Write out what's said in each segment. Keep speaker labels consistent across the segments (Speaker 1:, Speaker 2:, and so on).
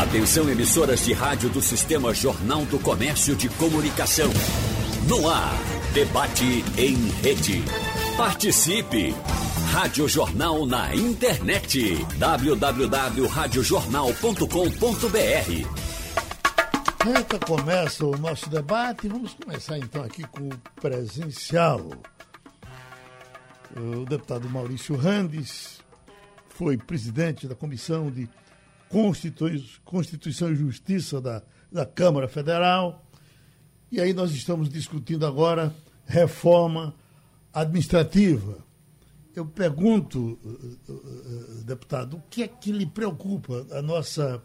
Speaker 1: Atenção emissoras de rádio do Sistema Jornal do Comércio de Comunicação. No ar, debate em rede. Participe! Rádio Jornal na internet. www.radiojornal.com.br
Speaker 2: Eita, começa o nosso debate. Vamos começar então aqui com o presencial. O deputado Maurício Randes foi presidente da Comissão de Constituição e Justiça da, da Câmara Federal. E aí nós estamos discutindo agora reforma administrativa. Eu pergunto, eh, eh, deputado, o que é que lhe preocupa? A nossa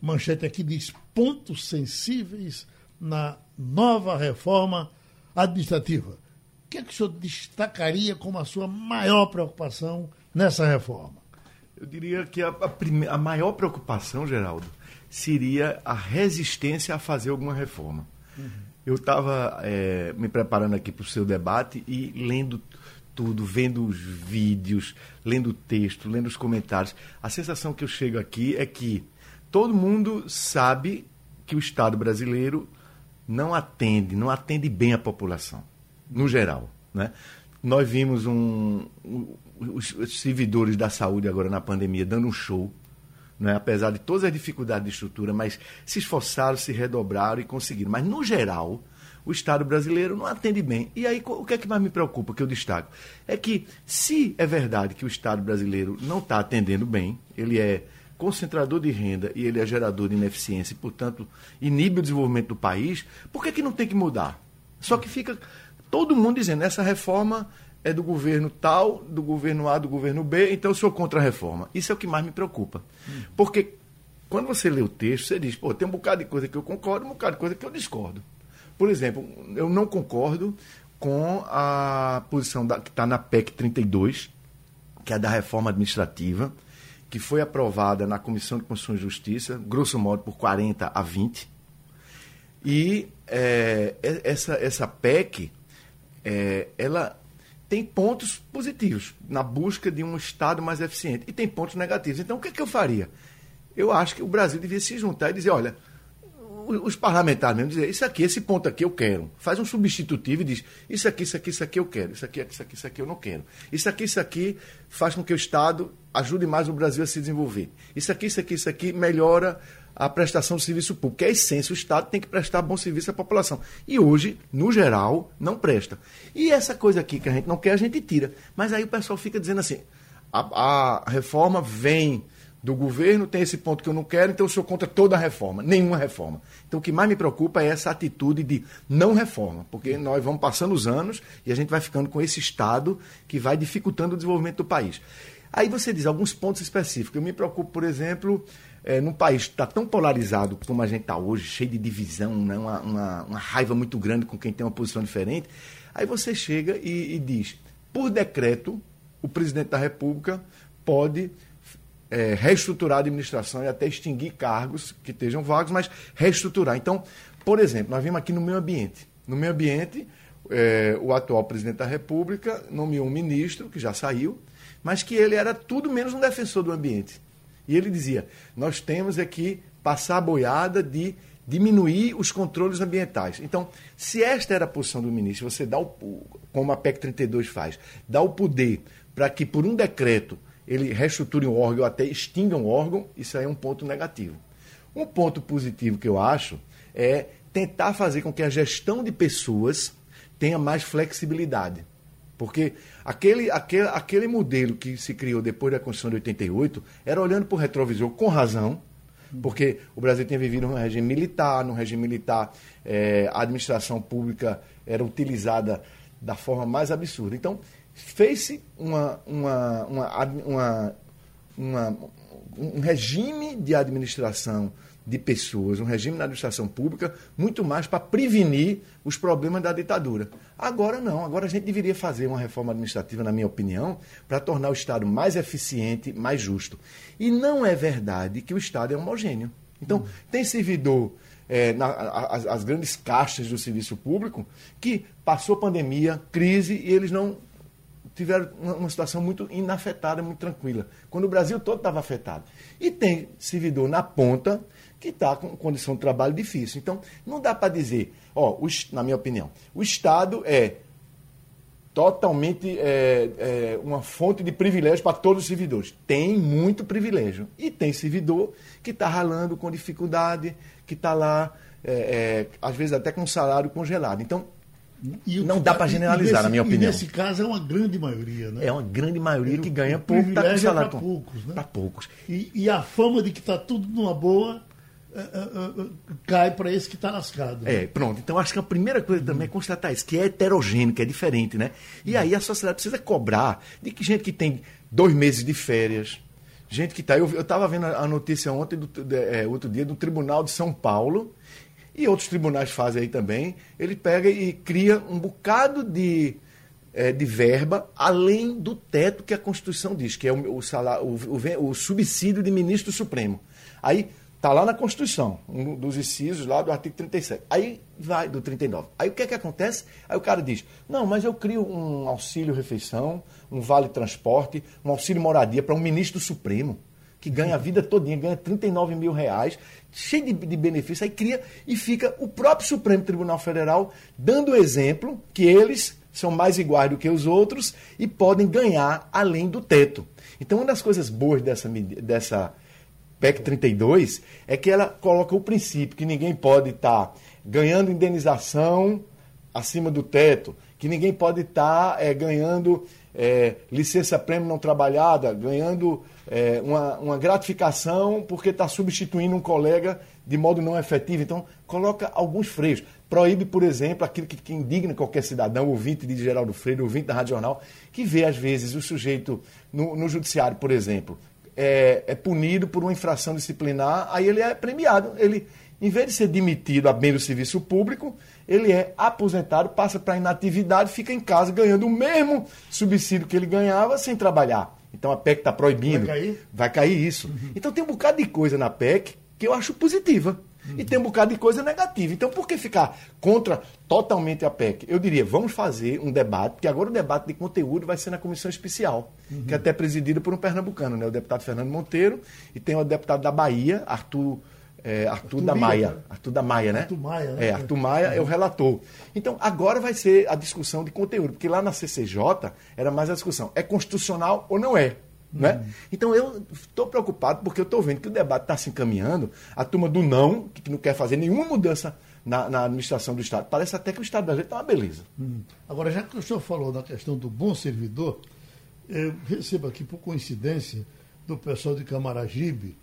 Speaker 2: manchete aqui diz pontos sensíveis na nova reforma administrativa. O que é que o senhor destacaria como a sua maior preocupação nessa reforma?
Speaker 3: Eu diria que a, a, prime... a maior preocupação, Geraldo, seria a resistência a fazer alguma reforma. Uhum. Eu estava é, me preparando aqui para o seu debate e lendo tudo, vendo os vídeos, lendo o texto, lendo os comentários. A sensação que eu chego aqui é que todo mundo sabe que o Estado brasileiro não atende, não atende bem a população, no geral. Né? Nós vimos um, os, servidores da saúde agora na pandemia dando um show, né? apesar de todas as dificuldades de estrutura, mas se esforçaram, se redobraram e conseguiram. Mas, no geral, o Estado brasileiro não atende bem. E aí, o que é que mais me preocupa, que eu destaco? É que, se é verdade que o Estado brasileiro não está atendendo bem, ele é concentrador de renda e ele é gerador de ineficiência e, portanto, inibe o desenvolvimento do país, por que, que não tem que mudar? Só que fica todo mundo dizendo, essa reforma é do governo tal, do governo A, do governo B, então eu sou contra a reforma. Isso é o que mais me preocupa. Porque quando você lê o texto, você diz, pô, tem um bocado de coisa que eu concordo, um bocado de coisa que eu discordo. Por exemplo, eu não concordo com a posição da, que está na PEC 32, que é da reforma administrativa, que foi aprovada na Comissão de Constituição e Justiça, grosso modo por 40 a 20. E é, essa, essa PEC, é, ela tem pontos positivos na busca de um Estado mais eficiente e tem pontos negativos. Então, o que, é que eu faria? Eu acho que o Brasil devia se juntar e dizer: olha, os parlamentares mesmo dizer, isso aqui, esse ponto aqui eu quero. Faz um substitutivo e diz, isso aqui, isso aqui, isso aqui eu quero, isso aqui, isso aqui, isso aqui eu não quero. Isso aqui, isso aqui faz com que o Estado ajude mais o Brasil a se desenvolver. Isso aqui, isso aqui, isso aqui melhora a prestação de serviço público. É a essência, o Estado tem que prestar bom serviço à população. E hoje, no geral, não presta. E essa coisa aqui que a gente não quer, a gente tira. Mas aí o pessoal fica dizendo assim, a, a reforma vem do governo, tem esse ponto que eu não quero, então eu sou contra toda a reforma, nenhuma reforma. Então o que mais me preocupa é essa atitude de não reforma, porque nós vamos passando os anos e a gente vai ficando com esse Estado que vai dificultando o desenvolvimento do país. Aí você diz alguns pontos específicos. Eu me preocupo, por exemplo, é, num país que está tão polarizado como a gente está hoje, cheio de divisão, né? uma, uma, uma, raiva muito grande com quem tem uma posição diferente. Aí você chega e, e diz, por decreto, o presidente da República pode é, reestruturar a administração e até extinguir cargos que estejam vagos, mas reestruturar. Então, por exemplo, nós vimos aqui no meio ambiente. No meio ambiente, é, o atual presidente da República nomeou um ministro, que já saiu, mas que ele era tudo menos um defensor do ambiente. E ele dizia: nós temos aqui passar a boiada de diminuir os controles ambientais. Então, se esta era a posição do ministro, você dá o, como a PEC 32 faz, dá o poder para que por um decreto ele reestruture um órgão ou até extinga um órgão, isso aí é um ponto negativo. Um ponto positivo que eu acho é tentar fazer com que a gestão de pessoas tenha mais flexibilidade. Porque aquele, aquele, aquele modelo que se criou depois da Constituição de 88 era olhando para o retrovisor com razão, porque o Brasil tinha vivido num regime militar, num regime militar é, a administração pública era utilizada da forma mais absurda. Então, fez-se uma, uma, uma, uma, um regime de administração de pessoas, um regime na administração pública, muito mais para prevenir os problemas da ditadura. Agora não, agora a gente deveria fazer uma reforma administrativa, na minha opinião, para tornar o Estado mais eficiente, mais justo. E não é verdade que o Estado é homogêneo. Então, hum. tem servidor é, na, as, as, grandes caixas do serviço público que passou pandemia, crise, e eles não tiveram uma, uma situação muito inafetada, muito tranquila, quando o Brasil todo estava afetado. E tem servidor na ponta que está com condição de trabalho difícil. Então, não dá para dizer, ó, na minha opinião, o Estado é totalmente é, é, uma fonte de privilégio para todos os servidores. Tem muito privilégio. E tem servidor que está ralando com dificuldade, que está lá, é, é, às vezes até com um salário congelado. Então, não dá para generalizar,
Speaker 2: nesse,
Speaker 3: na minha opinião.
Speaker 2: E nesse caso é uma grande maioria, né?
Speaker 3: É uma grande maioria que ganha pouco, está com salário. Para
Speaker 2: poucos, né?
Speaker 3: Para poucos.
Speaker 2: E, e, a fama de que está tudo numa boa uh, uh, uh, cai para esse que está lascado.
Speaker 3: Né? É, pronto. Então acho que a primeira coisa uhum. também é constatar isso, que é heterogêneo, que é diferente, né? E aí a sociedade precisa cobrar de que gente que tem dois meses de férias, gente que está. Eu estava vendo a notícia ontem, do, de, é, outro dia, do Tribunal de São Paulo e outros tribunais fazem aí também, ele pega e cria um bocado de, é, de verba além do teto que a Constituição diz, que é o, o, salário, o, o, o subsídio de ministro supremo. Aí está lá na Constituição, um dos incisos lá do artigo 37. Aí vai do 39. Aí o que é que acontece? Aí o cara diz: "Não, mas eu crio um auxílio refeição, um vale transporte, um auxílio moradia para um ministro supremo que ganha a vida todinha, ganha 39 mil reais, cheio de, de benefícios, aí cria e fica o próprio Supremo Tribunal Federal dando exemplo que eles são mais iguais do que os outros e podem ganhar além do teto. Então, uma das coisas boas dessa, dessa PEC 32 é que ela coloca o princípio que ninguém pode estar tá ganhando indenização acima do teto, que ninguém pode estar tá, é, ganhando é, licença-prêmio não trabalhada, ganhando é, uma, uma gratificação porque está substituindo um colega de modo não efetivo. Então, coloca alguns freios. Proíbe, por exemplo, aquilo que, que indigna qualquer cidadão, ouvinte de Geraldo Freire, ouvinte da Rádio Jornal, que vê, às vezes, o sujeito no, no judiciário, por exemplo, é, é, punido por uma infração disciplinar, aí ele é premiado. Ele, em vez de ser demitido a bem do serviço público, ele é aposentado, passa para inatividade, fica em casa ganhando o mesmo subsídio que ele ganhava sem trabalhar. Então a PEC está proibindo.
Speaker 2: Vai cair?
Speaker 3: Vai cair isso. Uhum. Então tem um bocado de coisa na PEC que eu acho positiva. Uhum. E tem um bocado de coisa negativa. Então por que ficar contra totalmente a PEC? Eu diria, vamos fazer um debate, que agora o debate de conteúdo vai ser na comissão especial, uhum. que é até presidida por um pernambucano, né? o deputado Fernando Monteiro, e tem o deputado da Bahia, Arthur é, Arthur, Arthur, da Maia. Né? Arthur da Maia, né?
Speaker 2: Arthur Maia, né?
Speaker 3: É, Arthur Maia é o relator. Então, agora vai ser a discussão de conteúdo, porque lá na CCJ era mais a discussão: é constitucional ou não é? Né? Uhum. Então eu estou preocupado porque eu estou vendo que o debate está se encaminhando, a turma do não, que não quer fazer nenhuma mudança na, na administração do Estado. Parece até que o Estado brasileiro está uma beleza.
Speaker 2: Uhum. Agora, já que o senhor falou da questão do bom servidor, eu recebo aqui, por coincidência, do pessoal de Camaragibe,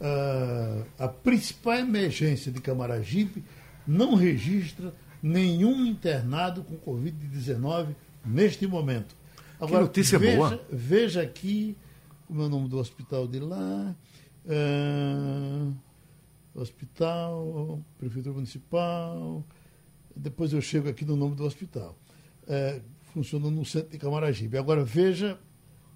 Speaker 2: uh, a principal emergência de Camaragibe não registra nenhum internado com Covid-19 neste momento.
Speaker 3: Agora, que notícia
Speaker 2: veja,
Speaker 3: boa.
Speaker 2: Veja aqui como é o nome do hospital de lá. Uh, hospital, Prefeitura Municipal. Depois eu chego aqui no nome do hospital. Uh, funciona no centro de Camaragibe. Agora veja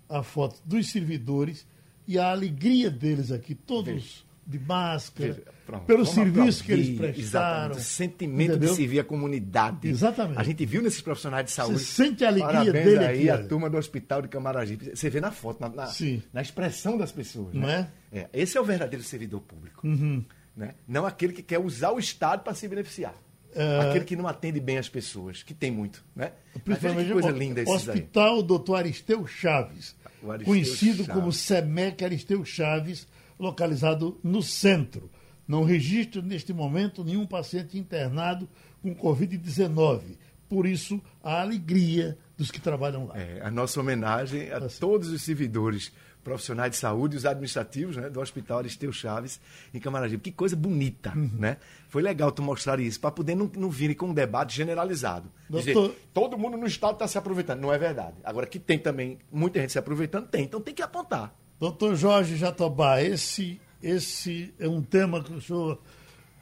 Speaker 2: a foto dos servidores e a alegria deles aqui, todos. De máscara, veja, pronto, pelo serviço que eles prestaram. Exatamente, o
Speaker 3: sentimento entendeu? de servir a comunidade.
Speaker 2: Exatamente.
Speaker 3: A gente viu nesses profissionais de saúde. Você
Speaker 2: sente a alegria
Speaker 3: Parabéns
Speaker 2: dele
Speaker 3: aí,
Speaker 2: aqui.
Speaker 3: a turma do Hospital de Camaragibe. Você vê na foto, na, na, na expressão das pessoas.
Speaker 2: Não
Speaker 3: né? é? é? Esse é o verdadeiro servidor público.
Speaker 2: Uhum.
Speaker 3: Né? Não aquele que quer usar o Estado para se beneficiar. Uh, Aquele que não atende bem as pessoas, que tem muito, né?
Speaker 2: Principalmente que coisa linda esse Hospital aí. Doutor Aristeu Chaves, Aristeu conhecido Chaves. como SEMEC Aristeu Chaves, localizado no centro. Não registra neste momento nenhum paciente internado com Covid-19. Por isso, a alegria dos que trabalham lá.
Speaker 3: É, a nossa homenagem a assim. todos os servidores profissionais de saúde, os administrativos né, do Hospital Aristeu Chaves em Camaragibe. Que coisa bonita, uhum. né? Foi legal tu mostrar isso, para poder não, não vir com um debate generalizado. Doutor... Dizer, todo mundo no Estado está se aproveitando. Não é verdade. Agora, que tem também muita gente se aproveitando, tem. Então tem que apontar.
Speaker 2: Doutor Jorge Jatobá, esse, esse é um tema que o senhor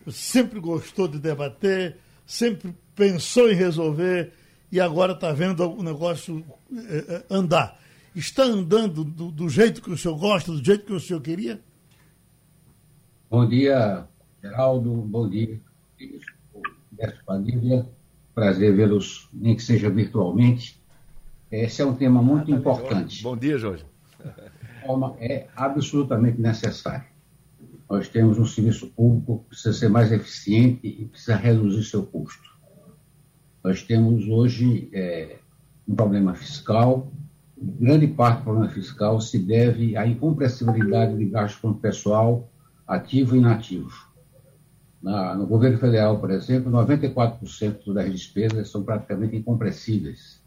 Speaker 2: sempre gostou de debater, sempre pensou em resolver e agora está vendo o negócio eh, andar está andando do, do, jeito que o senhor gosta, do jeito que o senhor queria?
Speaker 4: Bom dia, Geraldo. Bom dia, Roberto Padilha. Prazer vê-los, nem que seja virtualmente. Esse é um tema muito ah, tá importante.
Speaker 3: Bom dia, Jorge.
Speaker 4: Forma é absolutamente necessário. Nós temos um serviço público que precisa ser mais eficiente e precisa reduzir seu custo. Nós temos hoje é, um problema fiscal, grande parte do problema fiscal se deve à incompressibilidade de gastos com pessoal ativo e inativo. Na, no governo federal, por exemplo, 94% das despesas são praticamente incompressíveis.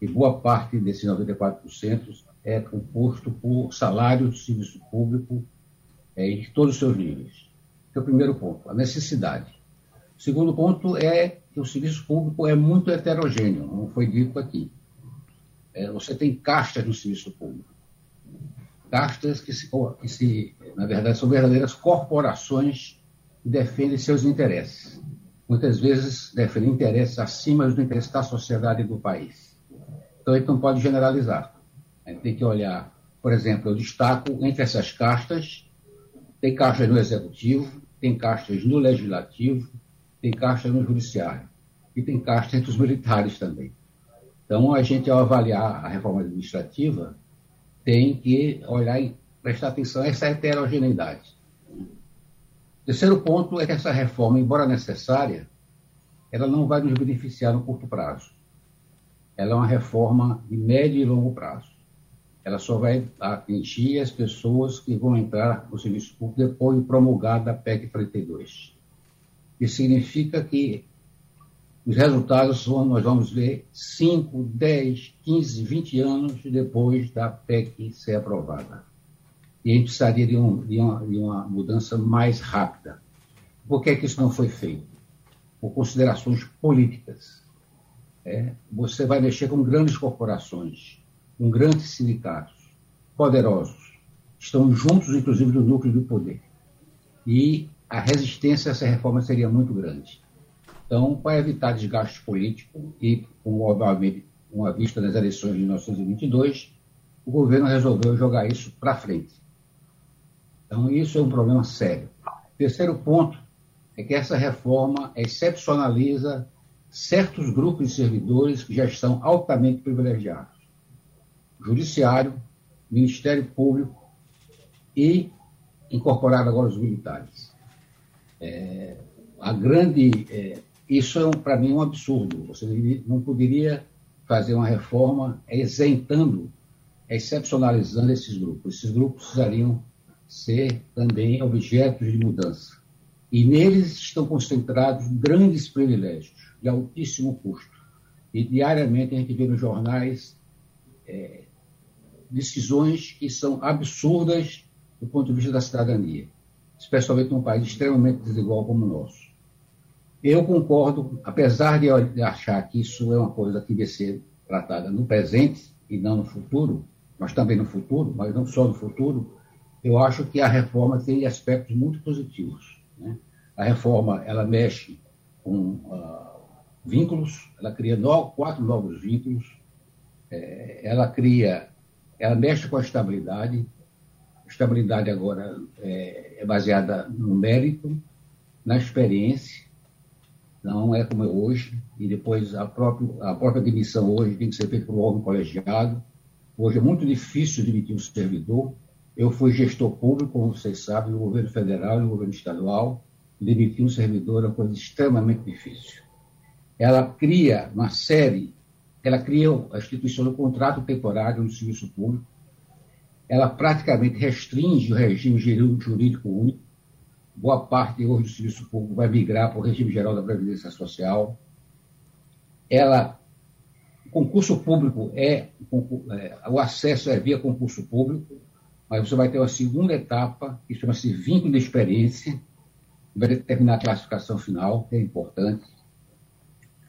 Speaker 4: E boa parte desses 94% é composto por salário do serviço público é, em todos os seus níveis. É o primeiro ponto, a necessidade. O segundo ponto é que o serviço público é muito heterogêneo, não foi dito aqui. É, você tem castas no serviço público. Castas que, se, que se, na verdade, são verdadeiras corporações que defendem seus interesses. Muitas vezes defendem interesses acima do interesse da sociedade e do país. Então, a gente não pode generalizar. A gente tem que olhar, por exemplo, eu destaco entre essas castas, tem castas no Executivo, tem castas no Legislativo, tem castas no Judiciário e tem castas entre os militares também. Então, a gente, ao avaliar a reforma administrativa, tem que olhar e prestar atenção a essa heterogeneidade. Terceiro ponto é que essa reforma, embora necessária, ela não vai nos beneficiar no curto prazo. Ela é uma reforma de médio e longo prazo. Ela só vai atingir as pessoas que vão entrar no serviço público depois de promulgada a PEC 32. Isso significa que os resultados nós vamos ver 5, 10, 15, 20 anos depois da PEC ser aprovada. E a gente precisaria de, um, de, uma, de uma, mudança mais rápida. Por que, é que isso não foi feito? Por considerações políticas. É, você vai mexer com grandes corporações, com grandes sindicatos, poderosos, estão juntos, inclusive, no núcleo do poder. E a resistência a essa reforma seria muito grande. Então, para evitar desgaste político e, com, obviamente, uma vista das eleições de 1922, o governo resolveu jogar isso para frente. Então, isso é um problema sério. Terceiro ponto é que essa reforma excepcionaliza certos grupos de servidores que já estão altamente privilegiados. Judiciário, Ministério Público e incorporar agora os militares. É, a grande é, isso é, um, para mim, um absurdo. Você não poderia fazer uma reforma isentando, excepcionalizando esses grupos. Esses grupos precisariam ser também objetos de mudança. E neles estão concentrados grandes privilégios de altíssimo custo. E diariamente a gente vê nos jornais é, decisões que são absurdas do ponto de vista da cidadania, especialmente num país extremamente desigual como o nosso. Eu concordo, apesar de achar que isso é uma coisa que deve ser tratada no presente e não no futuro, mas também no futuro, mas não só no futuro, eu acho que a reforma tem aspectos muito positivos. Né? A reforma ela mexe com uh, vínculos, ela cria no, quatro novos vínculos, é, ela cria, ela mexe com a estabilidade. A estabilidade agora é, é baseada no mérito, na experiência não é como é hoje, e depois a própria, a própria demissão hoje tem que ser feita por um órgão colegiado. Hoje é muito difícil demitir um servidor. Eu fui gestor público, como vocês sabem, no governo federal e no governo estadual. Demitir um servidor é uma coisa extremamente difícil. Ela cria uma série, ela cria a instituição do contrato temporário no serviço público. Ela praticamente restringe o regime jurídico único boa parte hoje do serviço público vai migrar para o regime geral da Previdência Social. Ela, o concurso público é, é, o acesso é via concurso público, mas você vai ter uma segunda etapa, que chama-se vínculo de experiência, vai determinar a classificação final, que é importante.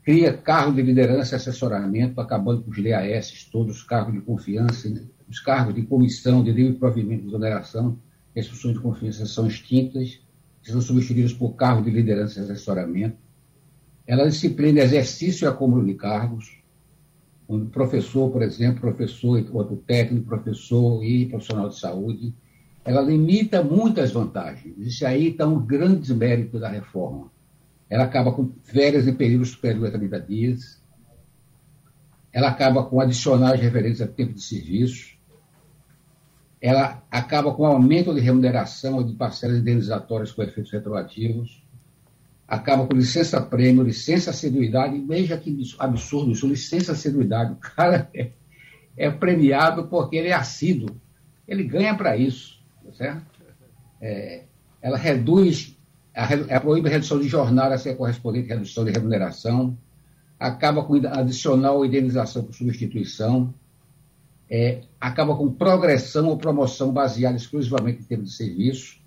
Speaker 4: Cria cargo de liderança e assessoramento, acabando com os DAS, todos os cargos de confiança, os cargos de comissão de livre provimento de exoneração, as funções de confiança são extintas são substituídos por cargos de liderança e assessoramento. Ela disciplina exercício e acúmulo de cargos, onde professor, por exemplo, professor enquanto técnico, professor e profissional de saúde. Ela limita muitas vantagens. Isso aí está um grande mérito da reforma. Ela acaba com férias em períodos superiores a 30 dias. ela acaba com adicionais referentes a tempo de serviço, ela acaba com aumento de remuneração ou de parcelas indenizatórias com efeitos retroativos, acaba com licença-prêmio, licença-assiduidade, veja que absurdo isso, licença-assiduidade, o cara é, é, premiado porque ele é assíduo, ele ganha para isso, tá certo? É, ela reduz, ela proíbe a redução de jornada sem a correspondente redução de remuneração, acaba com adicional indenização por substituição, é, acaba com progressão ou promoção baseada exclusivamente em termos de serviço,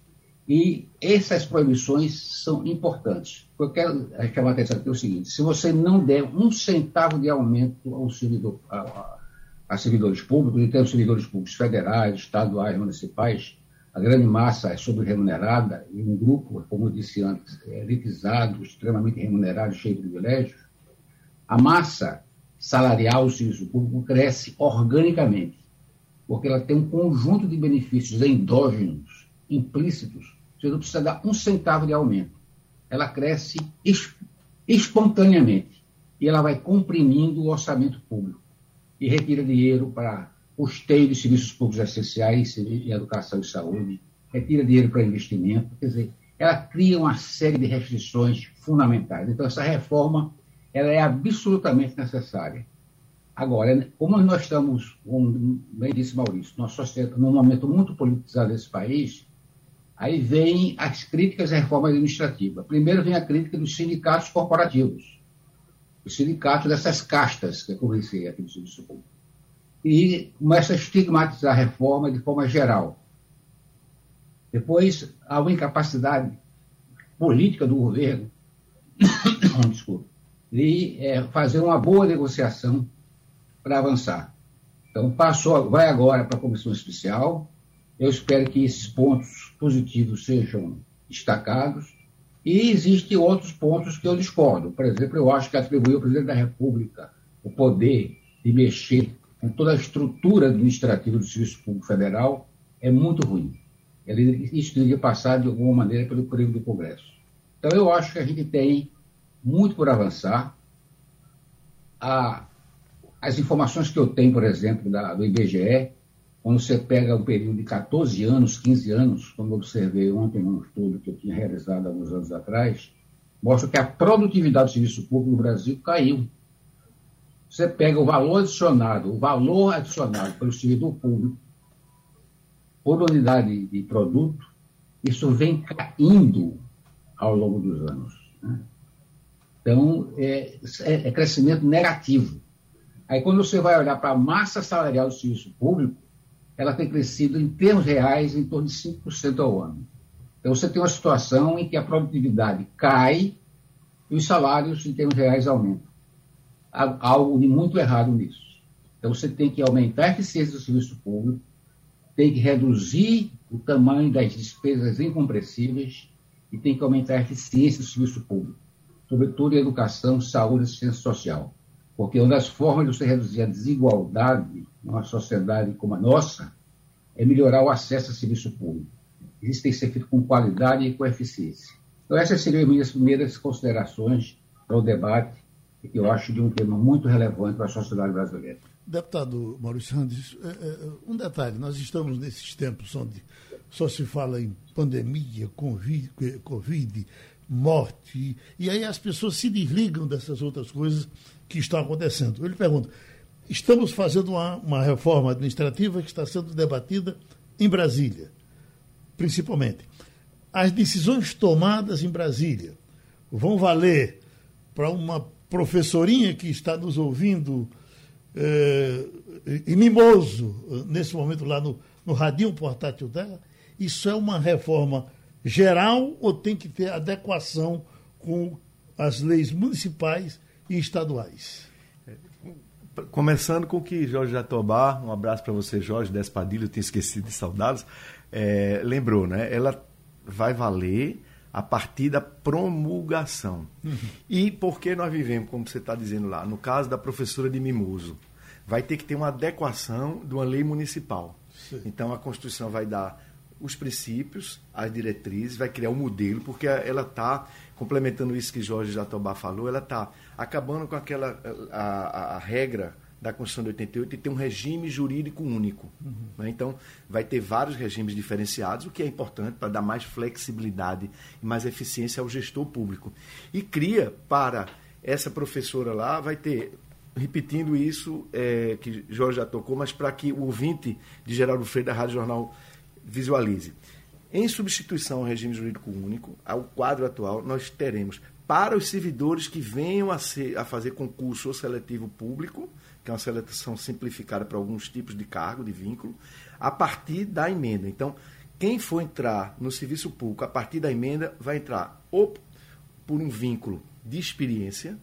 Speaker 4: e essas proibições são importantes. Eu quero chamar a atenção aqui é o seguinte: se você não der um centavo de aumento ao servidor, a, a servidores públicos, e tem servidores públicos federais, estaduais, municipais, a grande massa é sobre-remunerada, e um grupo, como eu disse antes, é elitizado, extremamente remunerado, cheio de privilégios, a massa salarial do serviço público cresce organicamente, porque ela tem um conjunto de benefícios endógenos, implícitos, você não precisa dar um centavo de aumento. Ela cresce espontaneamente e ela vai comprimindo o orçamento público e retira dinheiro para custeio de serviços públicos essenciais, educação e saúde, retira dinheiro para investimento, quer dizer, ela cria uma série de restrições fundamentais. Então, essa reforma ela é absolutamente necessária. Agora, como nós estamos, como bem disse Maurício, sociedade, num momento muito politizado desse país, aí vem as críticas à reforma administrativa. Primeiro vem a crítica dos sindicatos corporativos, os sindicatos dessas castas que eu conheci aqui no Serviço Público. E começa a estigmatizar a reforma de forma geral. Depois, há uma incapacidade política do governo, desculpa, de é, fazer uma boa negociação para avançar. Então, passou, vai agora para a comissão especial. Eu espero que esses pontos positivos sejam destacados. E existem outros pontos que eu discordo. Por exemplo, eu acho que atribuir ao presidente da República o poder de mexer com toda a estrutura administrativa do Serviço Público Federal é muito ruim. Isso deveria passar, de alguma maneira, pelo período do Congresso. Então, eu acho que a gente tem muito por avançar. A, as informações que eu tenho, por exemplo, da, do IBGE, quando você pega um período de 14 anos, 15 anos, como eu observei ontem num estudo que eu tinha realizado alguns anos atrás, mostra que a produtividade do serviço público no Brasil caiu. Você pega o valor adicionado, o valor adicionado pelo servidor público por unidade de produto, isso vem caindo ao longo dos anos. Né? Então, é, é, é crescimento negativo. Aí, quando você vai olhar para a massa salarial do serviço público, ela tem crescido em termos reais em torno de 5% ao ano. Então, você tem uma situação em que a produtividade cai e os salários, em termos reais, aumentam. Algo de muito errado nisso. Então, você tem que aumentar a eficiência do serviço público, tem que reduzir o tamanho das despesas incompressíveis e tem que aumentar a eficiência do serviço público sobretudo em educação, saúde e assistência social. Porque uma das formas de você reduzir a desigualdade numa sociedade como a nossa é melhorar o acesso ao serviço público. Isso tem que ser feito com qualidade e com eficiência. Então, essas seriam as minhas primeiras considerações para o debate, eu acho de um tema muito relevante para a sociedade brasileira.
Speaker 2: Deputado Maurício Santos, é, é, um detalhe: nós estamos nesses tempos onde só se fala em pandemia, Covid, COVID morte. E aí as pessoas se desligam dessas outras coisas que estão acontecendo. Eu lhe pergunto: estamos fazendo uma, uma reforma administrativa que está sendo debatida em Brasília, principalmente. As decisões tomadas em Brasília vão valer para uma professorinha que está nos ouvindo é, e mimoso nesse momento lá no, no radinho portátil dela? Isso é uma reforma geral ou tem que ter adequação com as leis municipais e estaduais?
Speaker 3: Começando com o que Jorge Jatobá, um abraço para você, Jorge Despadilha, eu tinha esquecido de saudá-los, é, lembrou, né? Ela vai valer a partir da promulgação. Uhum. E porque nós vivemos, como você está dizendo lá, no caso da professora de Mimoso, vai ter que ter uma adequação de uma lei municipal. Sim. Então a Constituição vai dar os princípios, as diretrizes, vai criar um modelo, porque ela está, complementando isso que Jorge Jatobá falou, ela está acabando com aquela a, a, a, regra da Constituição de 88 e ter um regime jurídico único. Uhum. Né? Então, vai ter vários regimes diferenciados, o que é importante para dar mais flexibilidade e mais eficiência ao gestor público. E cria para essa professora lá, vai ter, repetindo isso é, que Jorge já tocou, mas para que o ouvinte de Geraldo Freire da Rádio Jornal visualize. Em substituição ao regime jurídico único, ao quadro atual, nós teremos para os servidores que venham a, ser, a fazer concurso ou seletivo público, que é uma seleção simplificada para alguns tipos de cargo, de vínculo, a partir da emenda. Então, quem for entrar no serviço público a partir da emenda vai entrar ou por um vínculo de experiência,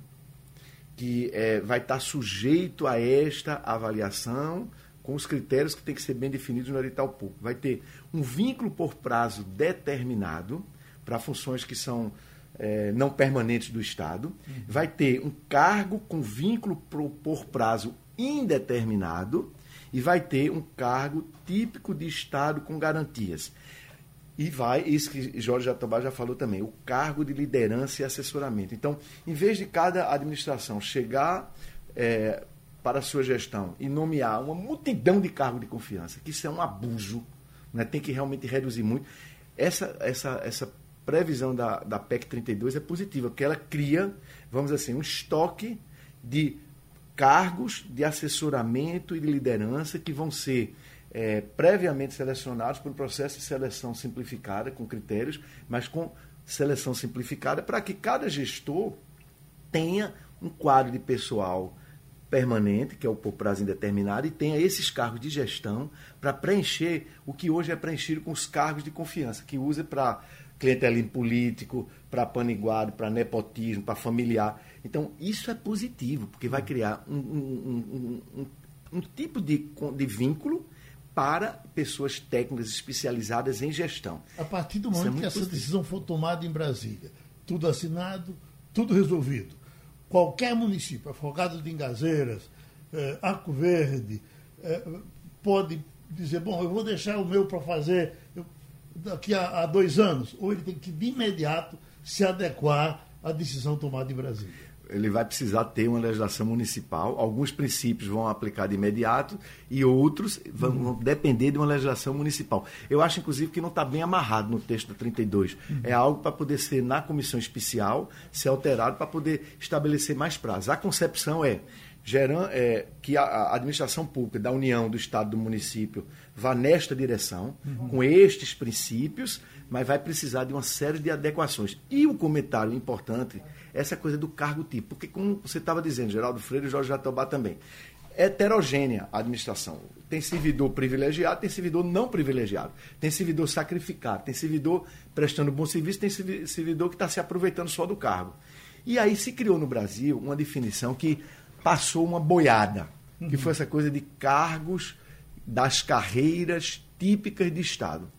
Speaker 3: que é, vai estar sujeito a esta avaliação com os critérios que tem que ser bem definidos no edital público. Vai ter um vínculo por prazo determinado para funções que são é, não permanentes do Estado, uhum. vai ter um cargo com vínculo por, por prazo indeterminado e vai ter um cargo típico de Estado com garantias. E vai, isso que Jorge Jatobá já falou também, o cargo de liderança e assessoramento. Então, em vez de cada administração chegar é, para a sua gestão e nomear uma multidão de cargos de confiança, que isso é um abuso, né? tem que realmente reduzir muito, essa, essa, essa previsão da, da PEC 32 é positiva, porque ela cria, vamos dizer assim, um estoque de cargos de assessoramento e de liderança que vão ser é, previamente selecionados por um processo de seleção simplificada, com critérios, mas com seleção simplificada, para que cada gestor tenha um quadro de pessoal permanente, que é o por prazo indeterminado, e tenha esses cargos de gestão para preencher o que hoje é preenchido com os cargos de confiança, que usa para clientelismo político, para paniguado, para nepotismo, para familiar. Então, isso é positivo, porque vai criar um, um, um, um tipo de, de vínculo para pessoas técnicas especializadas em gestão.
Speaker 2: A partir do momento é que essa positivo. decisão for tomada em Brasília, tudo assinado, tudo resolvido, qualquer município, Afogado de Engazeiras, eh, Arco Verde, eh, pode dizer, bom, eu vou deixar o meu para fazer, eu daqui a, a dois anos, ou ele tem que de imediato se adequar à decisão tomada em Brasília?
Speaker 3: ele vai precisar ter uma legislação municipal. Alguns princípios vão aplicar de imediato e outros vão, uhum. depender de uma legislação municipal. Eu acho, inclusive, que não está bem amarrado no texto da 32. Uhum. É algo para poder ser, na comissão especial, ser alterado para poder estabelecer mais prazos. A concepção é, gerando, é que a, a, administração pública da União, do Estado, do município vá nesta direção, uhum. com estes princípios, mas vai precisar de uma série de adequações. E o comentário importante essa coisa do cargo tipo. Porque, como você estava dizendo, Geraldo Freire e Jorge Jatobá também, heterogênea a administração. Tem servidor privilegiado, tem servidor não privilegiado. Tem servidor sacrificado, tem servidor prestando bom serviço, tem servidor que está se aproveitando só do cargo. E aí se criou no Brasil uma definição que passou uma boiada, que foi essa coisa de cargos das carreiras típicas de Estado.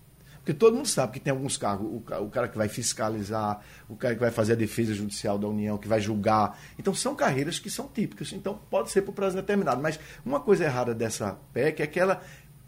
Speaker 3: Porque todo mundo sabe que tem alguns cargos, o, cara que vai fiscalizar, o cara que vai fazer a defesa judicial da União, que vai julgar. Então são carreiras que são típicas. Então pode ser por prazo determinado. Mas uma coisa errada dessa PEC é que ela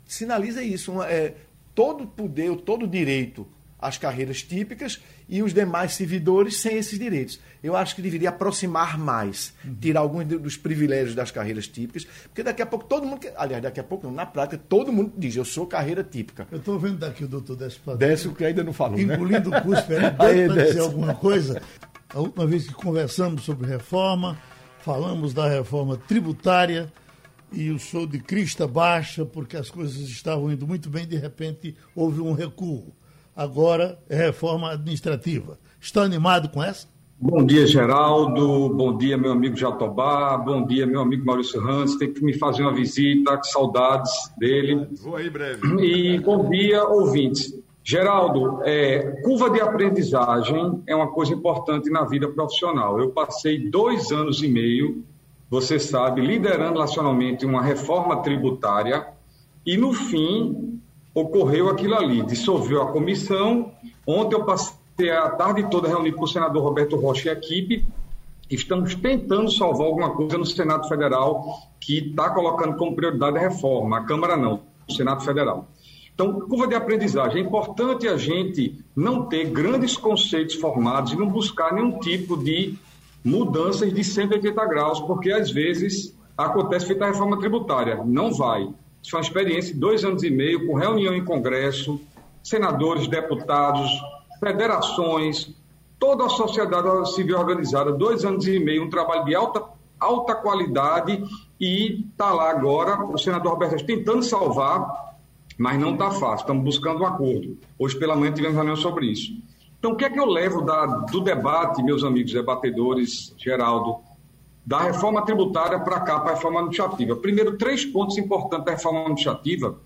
Speaker 3: sinaliza isso. Uma, é, todo poder, todo direito as carreiras típicas e os demais servidores sem esses direitos. Eu acho que deveria aproximar mais, tirar alguns dos privilégios das carreiras típicas, porque daqui a pouco todo mundo, aliás, daqui a pouco, na prática, todo mundo diz, eu sou carreira típica.
Speaker 2: Eu estou vendo daqui o doutor Décio
Speaker 3: Décio que ainda não falou,
Speaker 2: né? Engolindo né? o cuspe, para dizer alguma coisa. A última vez que conversamos sobre reforma, falamos da reforma tributária, e o show de crista baixa, porque as coisas estavam indo muito bem, de repente houve um recuo agora é reforma administrativa. Está animado com essa?
Speaker 5: Bom dia, Geraldo. Bom dia, meu amigo Jatobá. Bom dia, meu amigo Maurício Hans. Tem que me fazer uma visita, que saudades dele.
Speaker 3: Vou aí breve.
Speaker 5: E bom dia, ouvintes. Geraldo, é, curva de aprendizagem é uma coisa importante na vida profissional. Eu passei dois anos e meio, você sabe, liderando nacionalmente uma reforma tributária e, no fim, ocorreu aquilo ali. Dissolveu a comissão. Ontem eu passei a tarde toda reunido com o senador Roberto Rocha e a equipe. Estamos tentando salvar alguma coisa no Senado Federal que está colocando como prioridade a reforma. A Câmara não, o Senado Federal. Então, curva de aprendizagem. É importante a gente não ter grandes conceitos formados e não buscar nenhum tipo de mudanças de 180 graus, porque às vezes acontece feita a reforma tributária. Não vai. Isso foi uma experiência de dois anos e meio, com reunião em Congresso, senadores, deputados, federações, toda a sociedade civil organizada, dois anos e meio, um trabalho de alta, alta qualidade e está lá agora o senador Roberto tentando salvar, mas não está fácil, estamos buscando um acordo. Hoje pela manhã tivemos reunião sobre isso. Então, o que é que eu levo da, do debate, meus amigos debatedores, Geraldo, da reforma tributária para cá, para a reforma administrativa? Primeiro, três pontos importantes da reforma administrativa,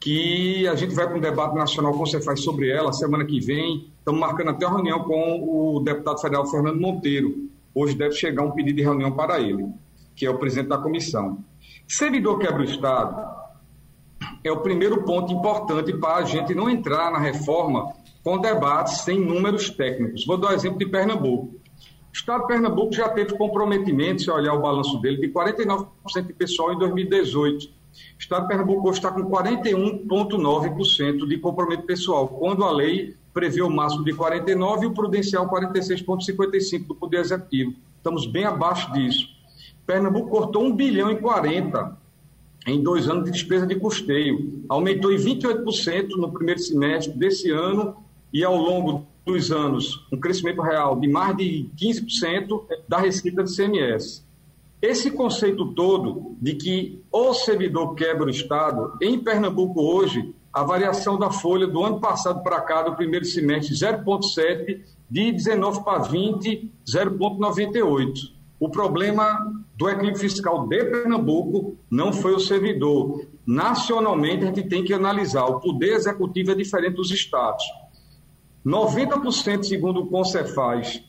Speaker 5: que a gente vai para um debate nacional, como você faz sobre ela, semana que vem. Estamos marcando até uma reunião com o deputado federal Fernando Monteiro. Hoje deve chegar um pedido de reunião para ele, que é o presidente da comissão. Servidor quebra o Estado é o primeiro ponto importante para a gente não entrar na reforma com debates sem números técnicos. Vou dar o um exemplo de Pernambuco. O Estado de Pernambuco já teve comprometimento, se olhar o balanço dele, de 49% de pessoal em 2018. O Estado de Pernambuco está com 41,9% de comprometimento pessoal, quando a lei prevê o máximo de 49% e o prudencial 46,55% do Poder Executivo. Estamos bem abaixo disso. Pernambuco cortou 1 bilhão e 40 em dois anos de despesa de custeio. Aumentou em 28% no primeiro semestre desse ano e ao longo dos anos um crescimento real de mais de 15% da receita de CMS. Esse conceito todo de que o servidor quebra o Estado, em Pernambuco hoje, a variação da folha do ano passado para cá, do primeiro semestre, 0,7, de 19 para 20, 0,98. O problema do equilíbrio fiscal de Pernambuco não foi o servidor. Nacionalmente, a gente tem que analisar. O poder executivo é diferente dos estados. 90%, segundo o Concefaz,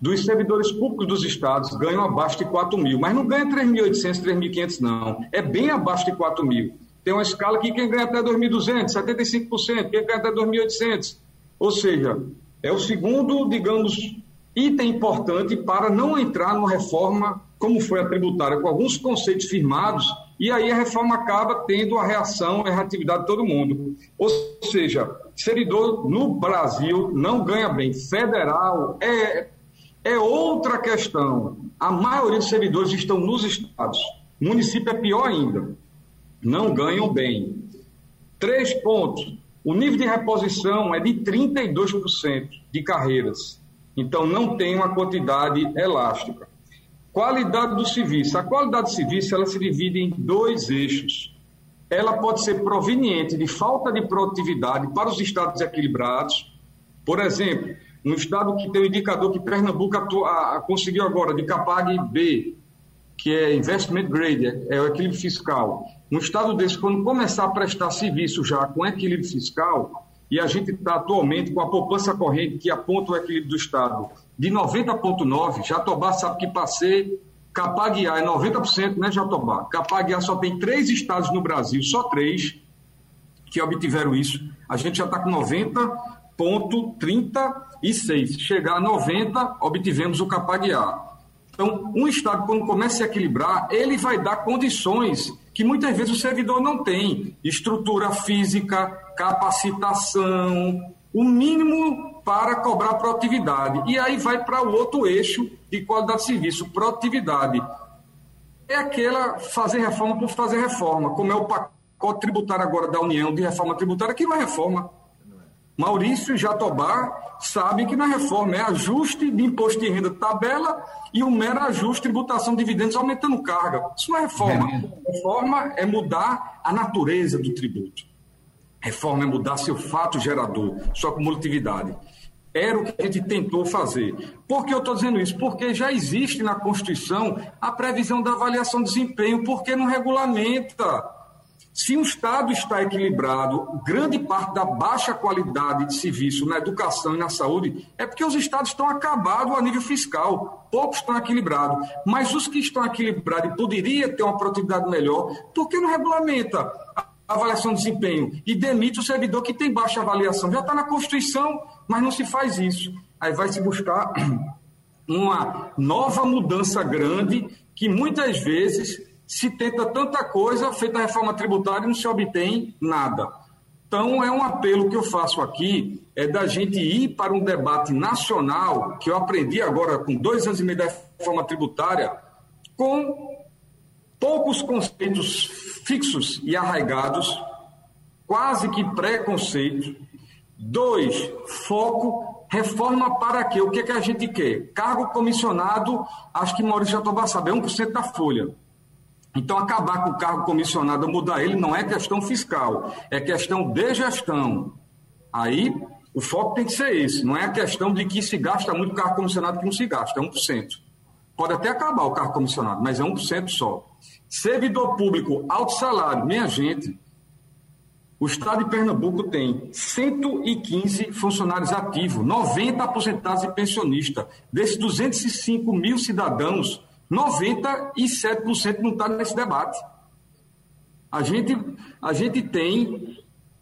Speaker 5: dos servidores públicos dos estados ganham abaixo de 4 mil, mas não ganha 3.800, 3.500, não. É bem abaixo de 4 mil. Tem uma escala que quem ganha até 2.200, 75%, quem ganha até 2.800. Ou seja, é o segundo, digamos, item importante para não entrar numa reforma como foi a tributária, com alguns conceitos firmados, e aí a reforma acaba tendo a reação e a reatividade de todo mundo. Ou seja, servidor no Brasil não ganha bem. Federal é, é outra questão. A maioria dos servidores estão nos estados. Município é pior ainda. Não ganham bem. Três pontos. O nível de reposição é de 32% de carreiras. Então, não tem uma quantidade elástica. Qualidade do serviço. A qualidade do serviço ela se divide em dois eixos. Ela pode ser proveniente de falta de produtividade para os estados equilibrados. Por exemplo, no estado que tem o indicador que Pernambuco atua, conseguiu agora, de CAPAG B, que é Investment Grade, é, é o equilíbrio fiscal. Um estado desse, quando começar a prestar serviço já com equilíbrio fiscal, e a gente está atualmente com a poupança corrente que aponta o equilíbrio do Estado de 90,9%. Jatobá sabe que passei, Capaguiá é 90%, né, Jatobá? Capaguiá só tem três estados no Brasil, só três, que obtiveram isso. A gente já está com 90,36. Chegar a 90, obtivemos o Capaguiá. Então, um Estado, quando começa a se equilibrar, ele vai dar condições que muitas vezes o servidor não tem. Estrutura física, capacitação, o mínimo para cobrar produtividade. E aí vai para o outro eixo de qualidade de serviço, produtividade. É aquela fazer reforma por fazer reforma, como é o pacote tributário agora da União de reforma tributária, que não é reforma. Maurício e Jatobá sabem que na reforma é ajuste de imposto de renda tabela e um mero ajuste de tributação de dividendos aumentando carga. Isso não é reforma. É reforma é mudar a natureza do tributo. Reforma é mudar seu fato gerador, sua cumulatividade. Era o que a gente tentou fazer. Por que eu estou dizendo isso? Porque já existe na Constituição a previsão da avaliação de desempenho, porque não regulamenta se um Estado está equilibrado, grande parte da baixa qualidade de serviço na educação e na saúde é porque os Estados estão acabados a nível fiscal, poucos estão equilibrados. Mas os que estão equilibrados e poderiam ter uma produtividade melhor, por que não regulamenta a avaliação de desempenho e demite o servidor que tem baixa avaliação? Já está na Constituição, mas não se faz isso. Aí vai se buscar uma nova mudança grande que muitas vezes se tenta tanta coisa, feita a reforma tributária e não se obtém nada. Então, é um apelo que eu faço aqui, é da gente ir para um debate nacional, que eu aprendi agora com dois anos e meio da reforma tributária, com poucos conceitos fixos e arraigados, quase que preconceito. Dois, foco, reforma para quê? O que, é que a gente quer? Cargo comissionado, acho que Maurício Jatobá sabe, é 1% da folha. Então, acabar com o cargo comissionado, mudar ele, não é questão fiscal, é questão de gestão. Aí, o foco tem que ser esse, não é a questão de que se gasta muito cargo comissionado que não se gasta, é 1%. Pode até acabar o cargo comissionado, mas é 1% só. Servidor público, alto salário, minha gente, o Estado de Pernambuco tem 115 funcionários ativos, 90 aposentados e pensionistas. Desses 205 mil cidadãos, 97% não está nesse debate. A gente, a gente tem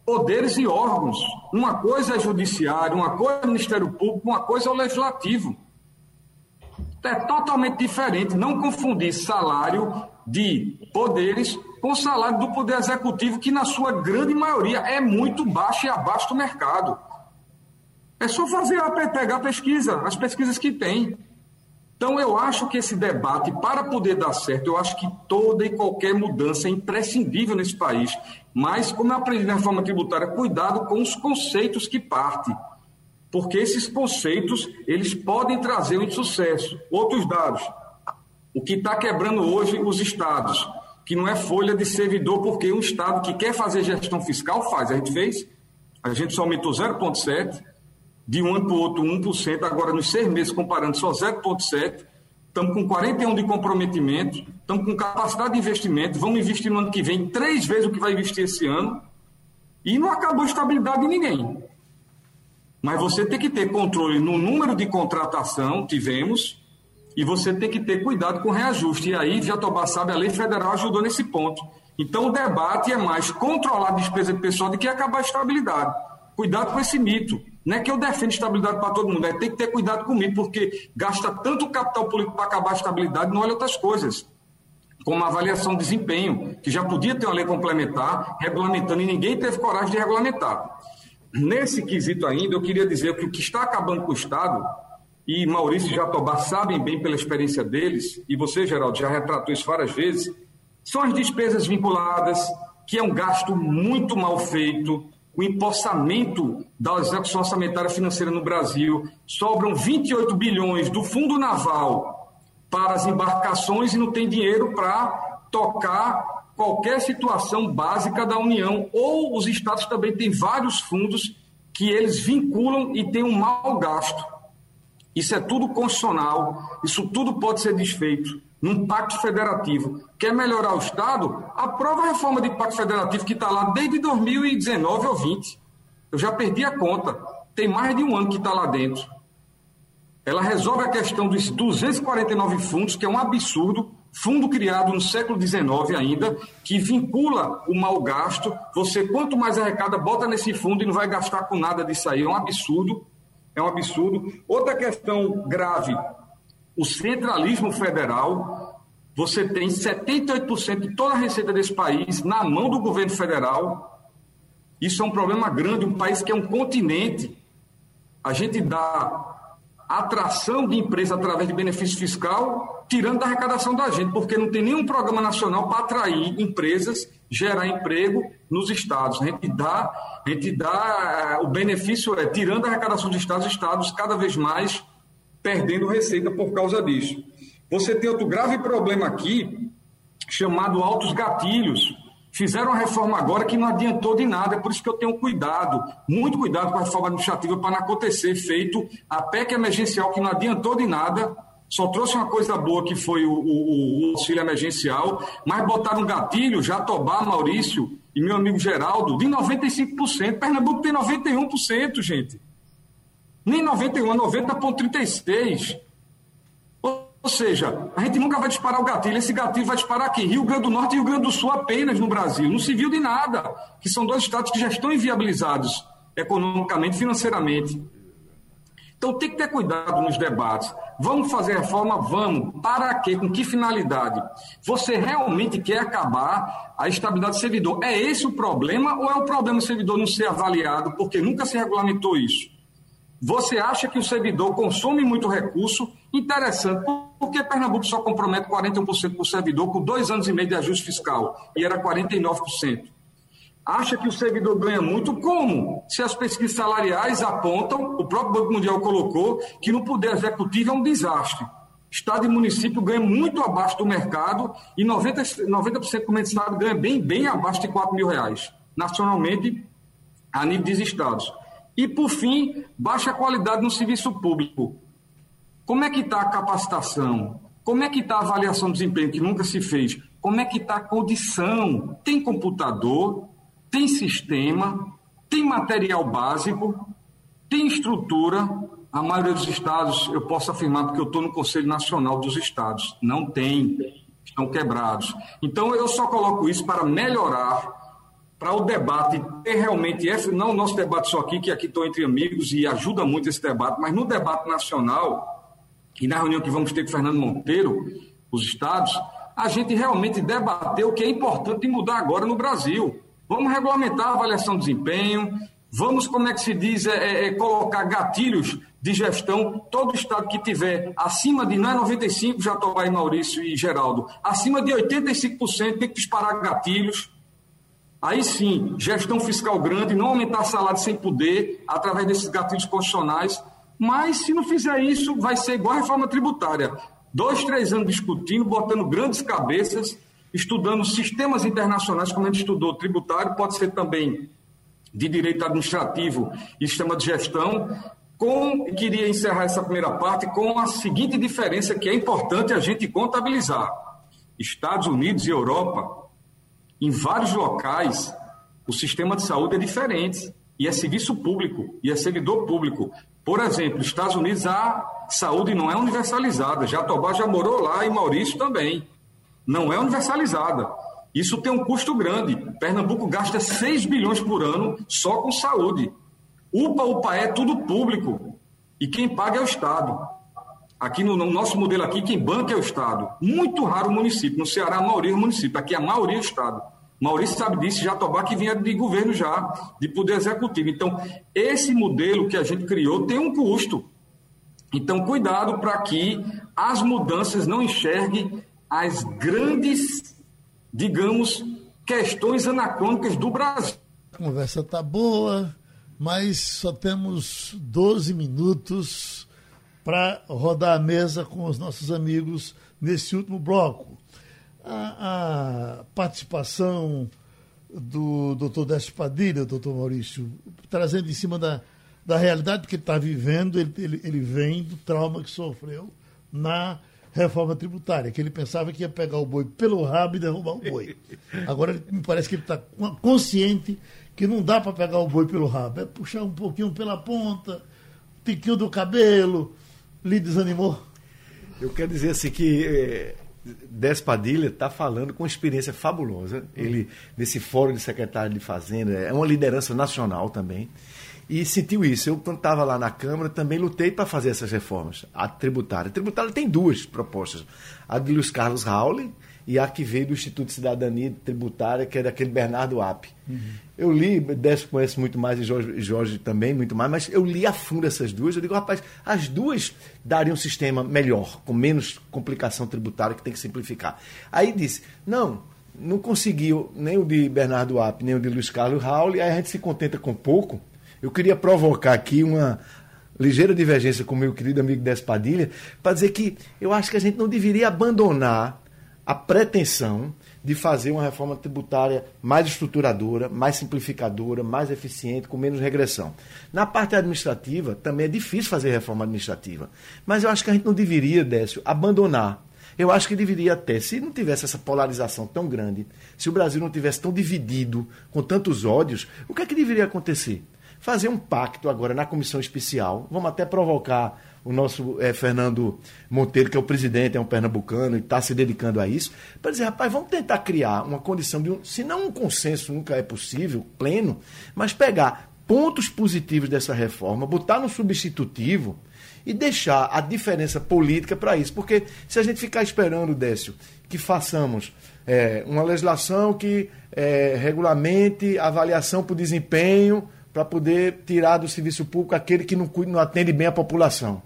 Speaker 5: poderes e órgãos. Uma coisa é judiciário, uma coisa é Ministério Público, uma coisa é o legislativo. É totalmente diferente. Não confundir salário de poderes com salário do poder executivo, que na sua grande maioria é muito baixo e abaixo do mercado. É só fazer pegar a pesquisa, as pesquisas que tem. Então, eu acho que esse debate, para poder dar certo, eu acho que toda e qualquer mudança é imprescindível nesse país. Mas, como eu aprendi na reforma tributária, cuidado com os conceitos que partem. Porque esses conceitos, eles podem trazer um insucesso. Outros dados. O que está quebrando hoje os estados, que não é folha de servidor, porque um estado que quer fazer gestão fiscal faz. A gente fez, a gente só aumentou 0,7% de um ano para o outro 1%, agora nos seis meses, comparando só 0,7%, estamos com 41 de comprometimento, estamos com capacidade de investimento, vamos investir no ano que vem três vezes o que vai investir esse ano, e não acabou a estabilidade de ninguém. Mas você tem que ter controle no número de contratação, tivemos, e você tem que ter cuidado com o reajuste. E aí, Jatobá sabe, a lei federal ajudou nesse ponto. Então, o debate é mais controlar a despesa pessoal do que acabar a estabilidade. Cuidado com esse mito. Não é que eu defendo estabilidade para todo mundo, é tem que ter cuidado comigo, porque gasta tanto capital político para acabar a estabilidade, não olha outras coisas. Como a avaliação de desempenho, que já podia ter uma lei complementar, regulamentando, e ninguém teve coragem de regulamentar. Nesse quesito ainda, eu queria dizer que o que está acabando com o Estado, e Maurício e Jatobá sabem bem pela experiência deles, e você, Geraldo, já retratou isso várias vezes, são as despesas vinculadas, que é um gasto muito mal feito, o empossamento da execução orçamentária financeira no Brasil. Sobram 28 bilhões do Fundo Naval para as embarcações e não tem dinheiro para tocar qualquer situação básica da União. Ou os estados também têm vários fundos que eles vinculam e têm um mau gasto. Isso é tudo constitucional, isso tudo pode ser desfeito num pacto federativo. Quer melhorar o Estado? Aprova a reforma de pacto federativo que está lá desde 2019 ou 20. Eu já perdi a conta. Tem mais de um ano que está lá dentro. Ela resolve a questão dos 249 fundos, que é um absurdo, fundo criado no século XIX ainda, que vincula o mau gasto. Você, quanto mais arrecada, bota nesse fundo e não vai gastar com nada disso aí. É um absurdo. É um absurdo. Outra questão grave o centralismo federal, você tem 78% de toda a receita desse país na mão do governo federal. Isso é um problema grande, um país que é um continente. A gente dá atração de empresa através de benefício fiscal, tirando da arrecadação da gente, porque não tem nenhum programa nacional para atrair empresas, gerar emprego nos estados. A gente dá, a gente dá o benefício é tirando a arrecadação dos estados, estados cada vez mais perdendo receita por causa disso. Você tem outro grave problema aqui, chamado altos gatilhos. Fizeram uma reforma agora que não adiantou de nada, é por isso que eu tenho cuidado, muito cuidado com a reforma administrativa para não acontecer feito a PEC emergencial que não adiantou de nada, só trouxe uma coisa boa que foi o, o, o auxílio emergencial, mas botaram um gatilho, Jatobá, Maurício e meu amigo Geraldo, de 95%. Pernambuco tem 91%, gente. Nem 91, 90,36. Ou seja, a gente nunca vai disparar o gatilho. Esse gatilho vai disparar aqui, Rio Grande do Norte e Rio Grande do Sul apenas no Brasil. Não se viu de nada, que são dois estados que já estão inviabilizados economicamente, financeiramente. Então tem que ter cuidado nos debates. Vamos fazer reforma? Vamos. Para quê? Com que finalidade? Você realmente quer acabar a estabilidade do servidor? É esse o problema ou é o problema do servidor não ser avaliado porque nunca se regulamentou isso? Você acha que o servidor consome muito recurso? Interessante. Por que Pernambuco só compromete 41% por servidor com dois anos e meio de ajuste fiscal? E era 49%. Acha que o servidor ganha muito? Como? Se as pesquisas salariais apontam, o próprio Banco Mundial colocou, que no poder executivo é um desastre. Estado e município ganham muito abaixo do mercado e 90%, 90 do Estado ganha bem, bem abaixo de 4 mil reais, nacionalmente, a nível dos estados. E, por fim, baixa qualidade no serviço público. Como é que está a capacitação? Como é que está a avaliação de desempenho, que nunca se fez? Como é que está a condição? Tem computador? Tem sistema? Tem material básico? Tem estrutura? A maioria dos estados, eu posso afirmar, porque eu estou no Conselho Nacional dos Estados, não tem, estão quebrados. Então, eu só coloco isso para melhorar para o debate ter realmente não o nosso debate só aqui, que aqui estou entre amigos e ajuda muito esse debate, mas no debate nacional, e na reunião que vamos ter com o Fernando Monteiro, os estados, a gente realmente debater o que é importante mudar agora no Brasil. Vamos regulamentar a avaliação de desempenho, vamos, como é que se diz, é, é, é colocar gatilhos de gestão, todo estado que tiver acima de, não é 95, Jatobá e Maurício e Geraldo, acima de 85% tem que disparar gatilhos, Aí sim, gestão fiscal grande, não aumentar salário sem poder, através desses gatilhos constitucionais. Mas se não fizer isso, vai ser igual a reforma tributária. Dois, três anos discutindo, botando grandes cabeças, estudando sistemas internacionais, como a gente estudou, tributário, pode ser também de direito administrativo e sistema de gestão. Com, queria encerrar essa primeira parte com a seguinte diferença que é importante a gente contabilizar. Estados Unidos e Europa em vários locais, o sistema de saúde é diferente e é serviço público e é servidor público. Por exemplo, nos Estados Unidos a saúde não é universalizada. Jatobá já morou lá e Maurício também. Não é universalizada. Isso tem um custo grande. Pernambuco gasta 6 bilhões por ano só com saúde. UPA, UPA é tudo público. E quem paga é o Estado. Aqui no, no, nosso modelo aqui, quem banca é o Estado. Muito raro o município. No Ceará, a maioria é o município. Aqui a maioria é o Estado. Maurício sabe disso, Jatobá que vinha de governo já, de poder executivo. Então, esse modelo que a gente criou tem um custo. Então, cuidado para que as mudanças não enxerguem as grandes, digamos, questões anacrônicas do Brasil.
Speaker 2: A conversa está boa, mas só temos 12 minutos para rodar a mesa com os nossos amigos nesse último bloco a, a participação do doutor Décio Padilha, doutor Maurício, trazendo em cima da, da realidade que está vivendo, ele, ele, ele vem do trauma que sofreu na reforma tributária, que ele pensava que ia pegar o boi pelo rabo e derrubar o boi. Agora me parece que ele está consciente que não dá para pegar o boi pelo rabo, é puxar um pouquinho pela ponta, tiquinho do cabelo, lhe desanimou?
Speaker 3: Eu quero dizer assim que é, Despadilha está falando com experiência fabulosa. Ele, nesse fórum de secretário de Fazenda, é uma liderança nacional também. E sentiu isso. Eu, quando estava lá na Câmara, também lutei para fazer essas reformas. A tributária. A tributária tem duas propostas. A de Luiz Carlos Rauli, e a que veio do Instituto de Cidadania Tributária, que é daquele Bernardo App. Uhum. Eu li, Décio conhece muito mais e Jorge, Jorge, também, muito mais, mas eu li a fundo essas duas. Eu digo, rapaz, as duas dariam um sistema melhor, com menos complicação tributária, que tem que simplificar. Aí disse, não, não conseguiu nem o de Bernardo App, nem o de Luiz Carlos Raul, e aí a gente se contenta com pouco. Eu queria provocar aqui uma ligeira divergência com o meu querido amigo Despadilha, para dizer que eu acho que a gente não deveria abandonar a pretensão de fazer uma reforma tributária mais estruturadora, mais simplificadora, mais eficiente, com menos regressão. Na parte administrativa, também é difícil fazer reforma administrativa. Mas eu acho que a gente não deveria, Décio, abandonar. Eu acho que deveria até, se não tivesse essa polarização tão grande, se o Brasil não tivesse tão dividido, com tantos ódios, o que é que deveria acontecer? Fazer um pacto agora na comissão especial, vamos até provocar o nosso é, Fernando Monteiro, que é o presidente, é um pernambucano e está se dedicando a isso, para dizer, rapaz, vamos tentar criar uma condição de, um, se não um consenso nunca é possível, pleno, mas pegar pontos positivos dessa reforma, botar no substitutivo e deixar a diferença política para isso. Porque se a gente ficar esperando, Décio, que façamos é, uma legislação que é, regulamente avaliação por desempenho para poder tirar do serviço público aquele que não, não atende bem a população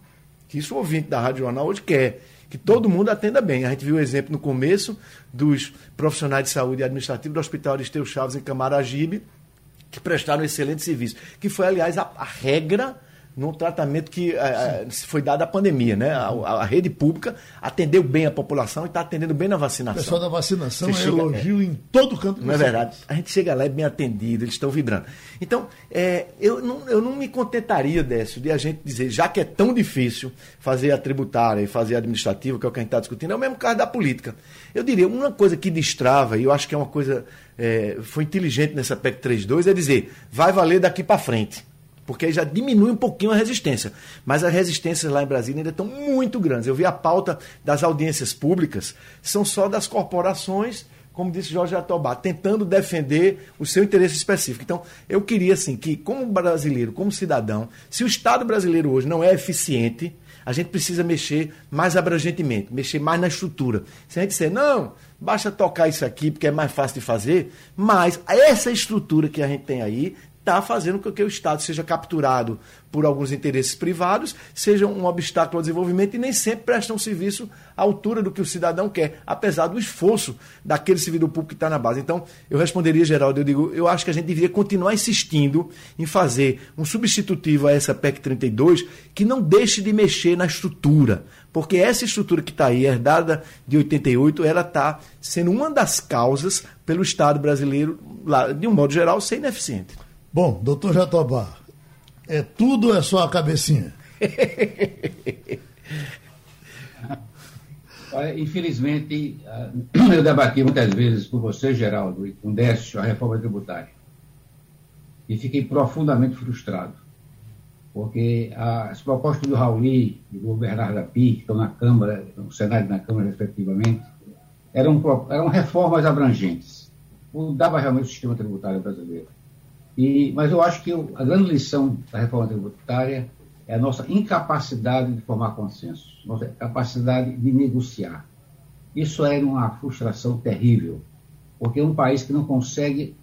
Speaker 3: que isso o ouvinte da Rádio Jornal hoje quer. que todo mundo atenda bem. A gente viu o exemplo no começo dos profissionais de saúde administrativa do Hospital Aristeu Chaves em Camaragibe, que prestaram excelente serviço, que foi, aliás, a, a regra no tratamento que uh, foi dado à pandemia, né? A, a, rede pública atendeu bem a população e está atendendo bem na vacinação. O
Speaker 2: pessoal da vacinação Você é chega, elogio é, em todo canto.
Speaker 3: Não é verdade? A gente chega lá e é bem atendido, eles estão vibrando. Então, é, eu, não, eu não me contentaria, Décio, de a gente dizer, já que é tão difícil fazer a tributária e fazer a administrativa, que é o que a gente está discutindo, é o mesmo caso da política. Eu diria, uma coisa que destrava, e eu acho que é uma coisa, é, foi inteligente nessa PEC 32, é dizer, vai valer daqui para frente porque aí já diminui um pouquinho a resistência. Mas as resistências lá em Brasília ainda estão muito grandes. Eu vi a pauta das audiências públicas, são só das corporações, como disse Jorge Atobá, tentando defender o seu interesse específico. Então, eu queria, assim, que, como brasileiro, como cidadão, se o Estado brasileiro hoje não é eficiente, a gente precisa mexer mais abrangentemente, mexer mais na estrutura. Se a gente disser, não, basta tocar isso aqui porque é mais fácil de fazer, mas essa estrutura que a gente tem aí está fazendo com que o Estado seja capturado por alguns interesses privados, seja um obstáculo ao desenvolvimento e nem sempre presta um serviço à altura do que o cidadão quer, apesar do esforço daquele servidor público que está na base. Então, eu responderia, Geraldo, eu digo, eu acho que a gente deveria continuar insistindo em fazer um substitutivo a essa PEC 32 que não deixe de mexer na estrutura, porque essa estrutura que está aí, herdada de 88, ela está sendo uma das causas pelo Estado brasileiro, de um modo geral, ser ineficiente.
Speaker 2: Bom, doutor Jatobá, é tudo ou é só a cabecinha?
Speaker 4: Infelizmente, ah, eu debati muitas vezes com você, Geraldo, e com Décio, a reforma tributária. E fiquei profundamente frustrado. Porque as propostas do Rauli e do Bernardo Api, que estão na Câmara, no Senado e na Câmara, respectivamente, eram, eram reformas abrangentes. Mudava realmente o sistema tributário brasileiro. E, mas eu acho que a grande lição da reforma tributária é a nossa incapacidade de formar consenso, nossa capacidade de negociar. Isso é uma frustração terrível, porque é um país que não consegue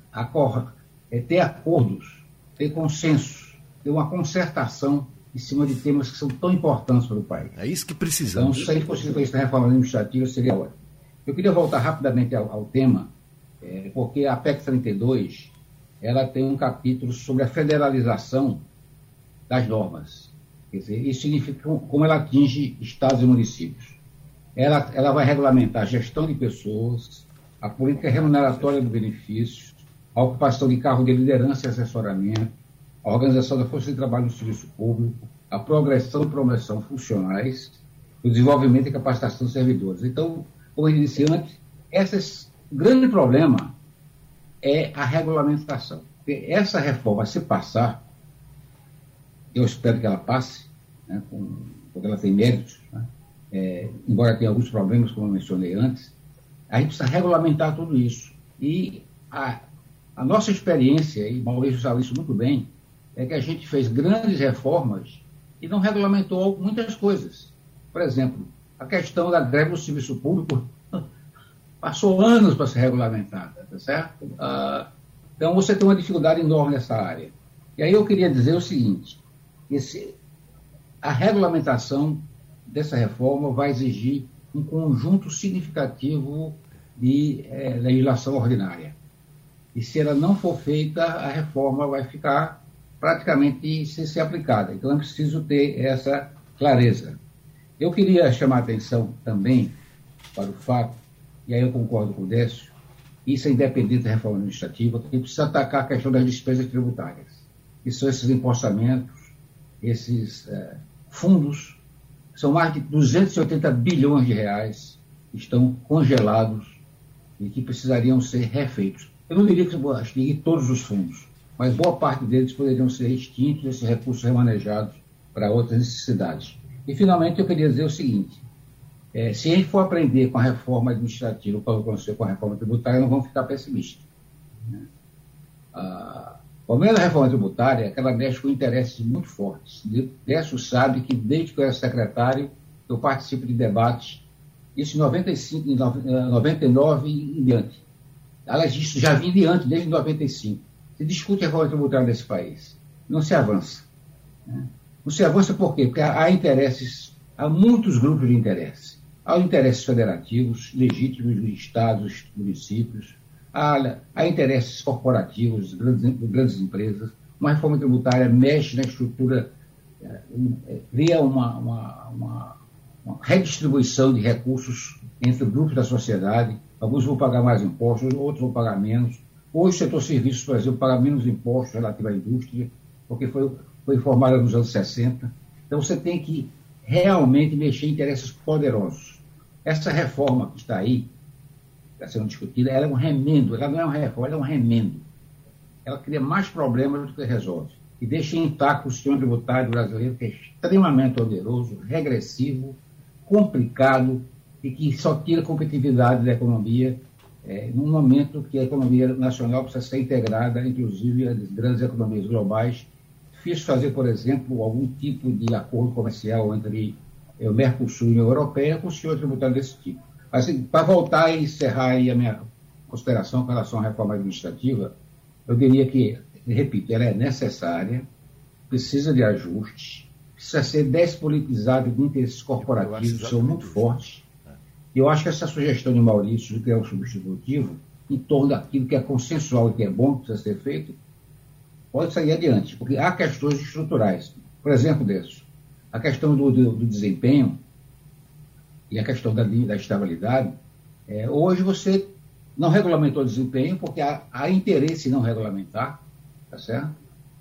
Speaker 4: é, ter acordos, ter consensos, ter uma concertação em cima de temas que são tão importantes para o país.
Speaker 3: É isso que precisamos.
Speaker 4: Então, se a gente conseguir isso na reforma administrativa, seria ótimo. Eu queria voltar rapidamente ao, ao tema, é, porque a PEC 32 ela tem um capítulo sobre a federalização das normas. Quer dizer, isso significa como ela atinge estados e municípios. Ela, ela vai regulamentar a gestão de pessoas, a política remuneratória do benefício, a ocupação de cargo de liderança e assessoramento, a organização da força de trabalho no serviço público, a progressão e promoção funcionais, o desenvolvimento e capacitação de servidores. Então, como eu disse antes, esse grande problema é a regulamentação. Porque essa reforma, se passar, eu espero que ela passe, né, com, porque ela tem méritos, né, é, embora tenha alguns problemas, como eu mencionei antes, a gente precisa regulamentar tudo isso. E a, a nossa experiência, e Maurício sabe isso muito bem, é que a gente fez grandes reformas e não regulamentou muitas coisas. Por exemplo, a questão da greve do serviço público passou anos para ser regulamentada, tá certo? Ah, então você tem uma dificuldade enorme nessa área. E aí eu queria dizer o seguinte: esse, a regulamentação dessa reforma vai exigir um conjunto significativo de é, legislação ordinária. E se ela não for feita, a reforma vai ficar praticamente sem ser aplicada. Então é preciso ter essa clareza. Eu queria chamar a atenção também para o fato e aí eu concordo com o Décio, isso é independente da reforma administrativa, que precisa atacar a questão das despesas tributárias, que são esses impostamentos, esses é, fundos, são mais de 280 bilhões de reais que estão congelados e que precisariam ser refeitos. Eu não diria que extinguir todos os fundos, mas boa parte deles poderiam ser extintos, esses recursos remanejados para outras necessidades. E, finalmente, eu queria dizer o seguinte: é, se a gente for aprender com a reforma administrativa, para acontecer com a reforma tributária, não vamos ficar pessimistas. Né? Ah, o reforma tributária é que ela mexe com interesses muito fortes. Décio sabe que, desde que eu era secretário, eu participo de debates, isso em 95, em 99 e em diante. Aliás, isso já vinha de antes, desde 95. Se discute a reforma tributária nesse país. Não se avança. Né? Não se avança por quê? Porque há interesses, há muitos grupos de interesses. Há interesses federativos legítimos dos estados, municípios, há, interesses corporativos de grandes, de grandes empresas. Uma reforma tributária mexe na estrutura, é, cria uma, uma, uma, uma redistribuição de recursos entre grupos da sociedade. Alguns vão pagar mais impostos, outros vão pagar menos. Hoje, o setor serviços, por exemplo, paga menos impostos relativo à indústria, porque foi, foi formada nos anos 60. Então, você tem que realmente mexer em interesses poderosos. Essa reforma que está aí, está sendo discutida, ela é um remendo, ela não é uma reforma, ela é um remendo. Ela cria mais problemas do que resolve. E deixa intacto o sistema tributário brasileiro, que é extremamente oneroso, regressivo, complicado e que só tira competitividade da economia é, num momento que a economia nacional precisa ser integrada, inclusive as grandes economias globais. Fiz fazer, por exemplo, algum tipo de acordo comercial entre o Mercosul e a União Europeia com o senhor tributário desse tipo. Assim, para voltar e encerrar aí a minha consideração com relação à reforma administrativa, eu diria que, repito, ela é necessária, precisa de ajustes, precisa ser despolitizada de interesses corporativos são muito fortes. E eu acho que essa sugestão de Maurício de criar um substitutivo em torno daquilo que é consensual e que é bom, que precisa ser feito, pode sair adiante, porque há questões estruturais. Por exemplo, desse, a questão do, do, do desempenho e a questão da, da estabilidade, é, hoje você não regulamentou o desempenho porque há, há interesse em não regulamentar, tá certo?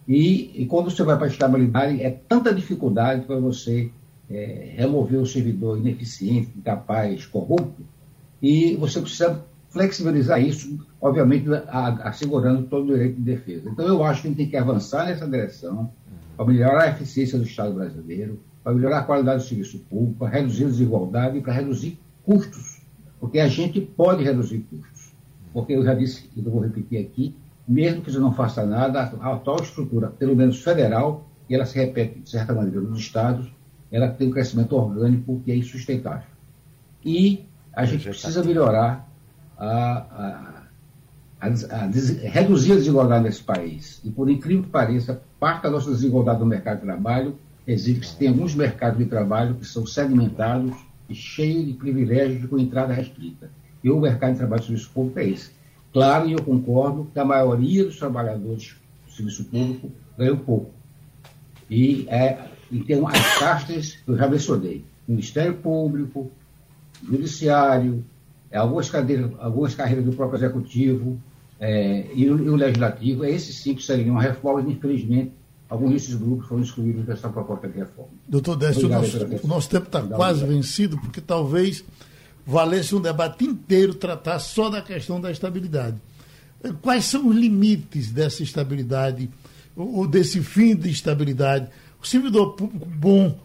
Speaker 4: E, e quando você vai para a estabilidade, é tanta dificuldade para você é, remover o servidor ineficiente, incapaz, corrupto, e você precisa flexibilizar isso, obviamente assegurando todo o direito de defesa. Então, eu acho que a gente tem que avançar nessa direção para melhorar a eficiência do Estado brasileiro, para melhorar a qualidade do serviço público, para reduzir a desigualdade e para reduzir custos, porque a gente pode reduzir custos. Porque eu já disse, e eu vou repetir aqui, mesmo que você não faça nada, a atual estrutura, pelo menos federal, e ela se repete, de certa maneira, nos estados, ela tem um crescimento orgânico que é insustentável. E a gente precisa melhorar, a, a, a, a des, reduzir a desigualdade nesse país. E, por incrível que pareça, parte da nossa desigualdade no mercado de trabalho exige que tem alguns mercados de trabalho que são segmentados e cheios de privilégios com entrada restrita. E o mercado de trabalho do serviço público é esse. Claro, e eu concordo que a maioria dos trabalhadores do serviço público ganham pouco. E, é, e tem as castas, eu já mencionei, Ministério Público, Judiciário, é, algumas, cadeiras, algumas carreiras do próprio Executivo é, e, o, e, o, Legislativo. Esses sim precisariam uma reforma, infelizmente, alguns desses grupos foram excluídos dessa proposta de reforma.
Speaker 2: Doutor Décio, o nosso, o nosso tempo está quase vencido, porque talvez valesse um debate inteiro tratar só da questão da estabilidade. Quais são os limites dessa estabilidade, ou desse fim de estabilidade? O servidor público bom,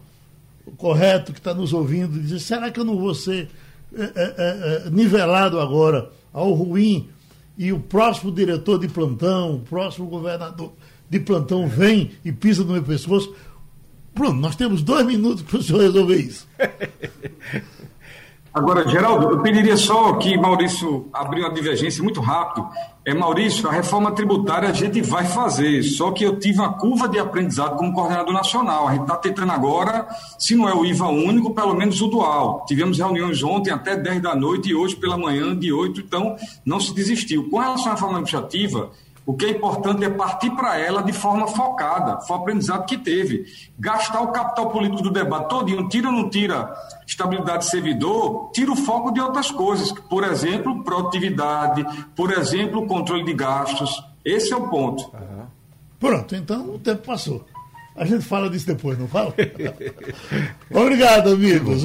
Speaker 2: correto, que está nos ouvindo, diz: será que eu não vou ser é, é, nivelado agora ao ruim e o próximo diretor de plantão, o próximo governador de plantão vem e pisa no meu pescoço? Pronto, nós temos dois minutos para o senhor resolver isso.
Speaker 5: Agora, Geraldo, eu pediria só que Maurício abriu uma divergência muito rápido. É, Maurício, a reforma tributária a gente vai fazer, só que eu tive uma curva de aprendizado como coordenador nacional. A gente está tentando agora, se não é o IVA único, pelo menos o dual. Tivemos reuniões ontem até 10 da noite e hoje pela manhã de 8, então não se desistiu. Com relação à reforma administrativa, o que é importante é partir para ela de forma focada. Foi o aprendizado que teve. Gastar o capital político do debate todinho, tira ou não tira estabilidade de servidor, tira o foco de outras coisas. Por exemplo, produtividade, por exemplo, controle de gastos. Esse é o ponto. Uhum.
Speaker 2: Pronto, então o tempo passou. A gente fala disso depois, não fala? Obrigado, amigos.